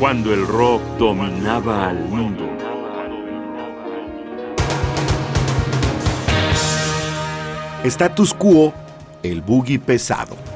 cuando el rock dominaba al mundo. Status quo, el boogie pesado.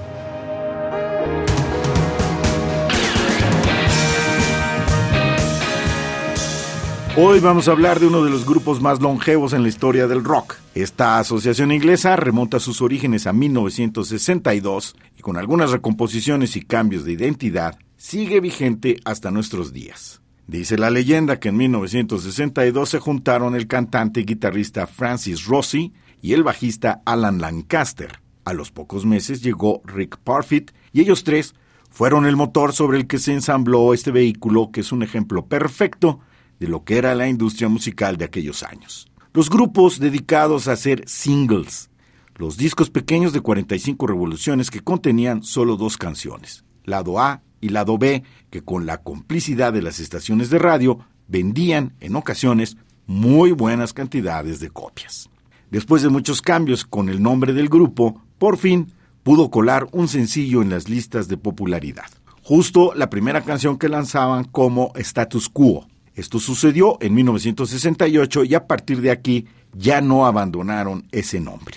Hoy vamos a hablar de uno de los grupos más longevos en la historia del rock. Esta asociación inglesa remonta sus orígenes a 1962 y con algunas recomposiciones y cambios de identidad sigue vigente hasta nuestros días. Dice la leyenda que en 1962 se juntaron el cantante y guitarrista Francis Rossi y el bajista Alan Lancaster. A los pocos meses llegó Rick Parfit y ellos tres fueron el motor sobre el que se ensambló este vehículo que es un ejemplo perfecto lo que era la industria musical de aquellos años. Los grupos dedicados a hacer singles, los discos pequeños de 45 revoluciones que contenían solo dos canciones, lado A y lado B, que con la complicidad de las estaciones de radio vendían en ocasiones muy buenas cantidades de copias. Después de muchos cambios con el nombre del grupo, por fin pudo colar un sencillo en las listas de popularidad. Justo la primera canción que lanzaban como Status Quo, esto sucedió en 1968 y a partir de aquí ya no abandonaron ese nombre.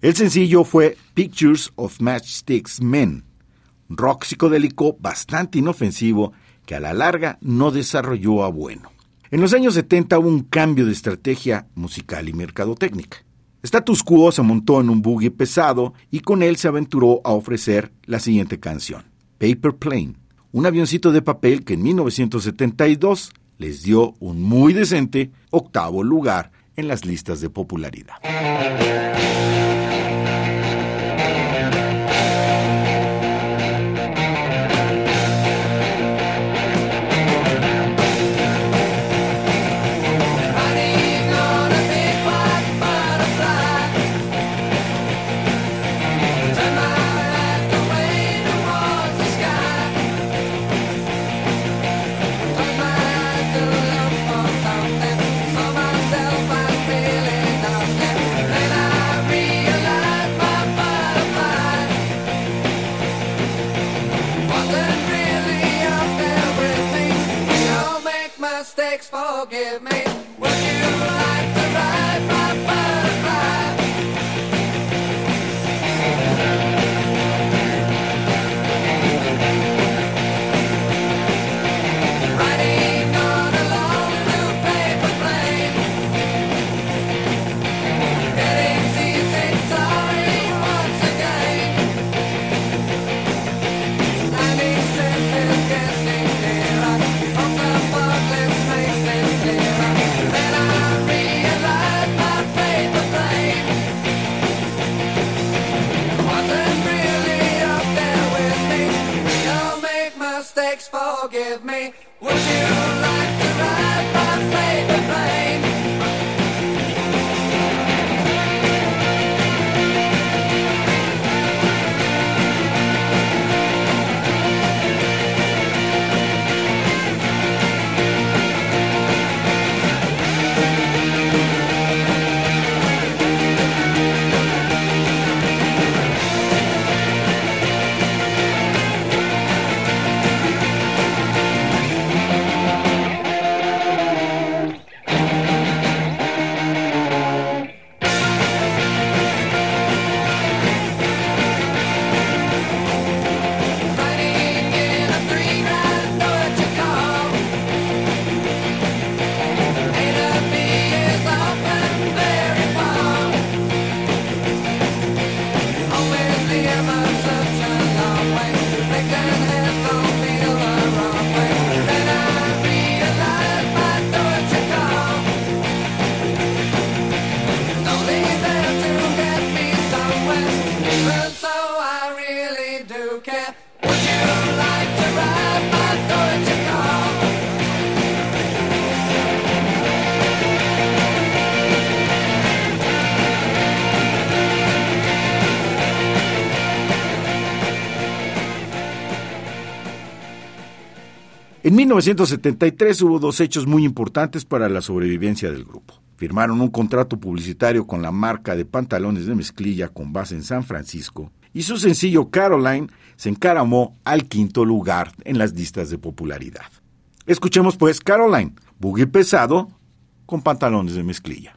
El sencillo fue Pictures of Matchsticks Men, rock psicodélico bastante inofensivo que a la larga no desarrolló a bueno. En los años 70 hubo un cambio de estrategia musical y mercadotécnica. Status Quo se montó en un buggy pesado y con él se aventuró a ofrecer la siguiente canción, Paper Plane, un avioncito de papel que en 1972 les dio un muy decente octavo lugar en las listas de popularidad. Mistakes, forgive me. Would you like to ride my paper plane? En 1973 hubo dos hechos muy importantes para la sobrevivencia del grupo. Firmaron un contrato publicitario con la marca de pantalones de mezclilla con base en San Francisco y su sencillo Caroline se encaramó al quinto lugar en las listas de popularidad. Escuchemos pues Caroline, boogie pesado con pantalones de mezclilla.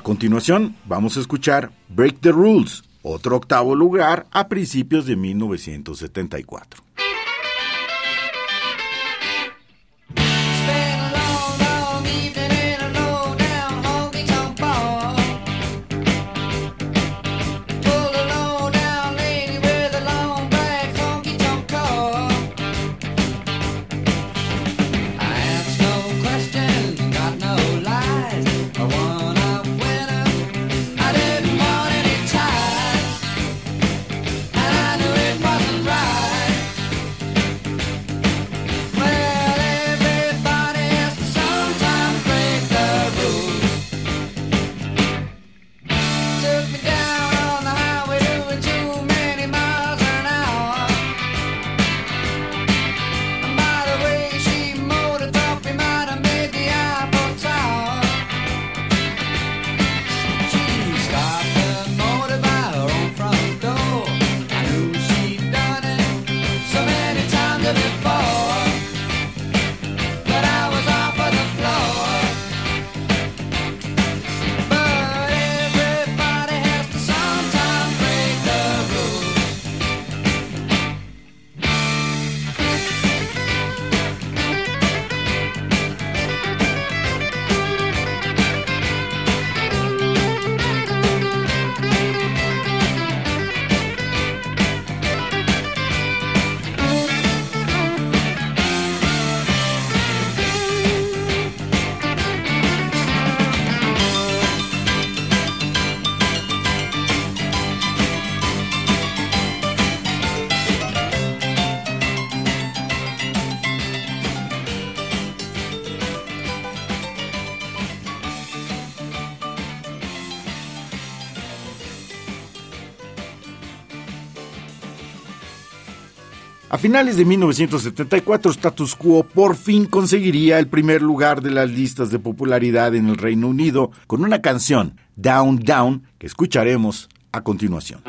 A continuación, vamos a escuchar Break the Rules, otro octavo lugar a principios de 1974. A finales de 1974, Status Quo por fin conseguiría el primer lugar de las listas de popularidad en el Reino Unido con una canción, Down Down, que escucharemos a continuación.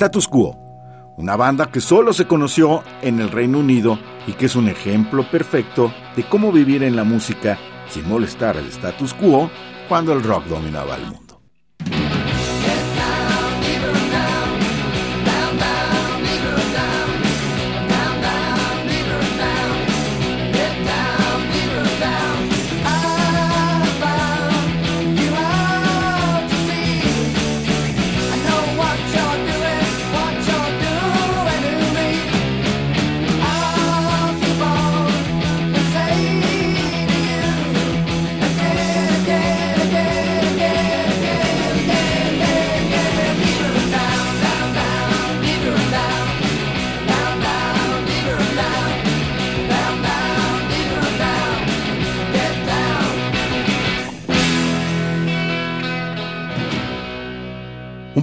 Status Quo, una banda que solo se conoció en el Reino Unido y que es un ejemplo perfecto de cómo vivir en la música sin molestar al status quo cuando el rock dominaba el mundo.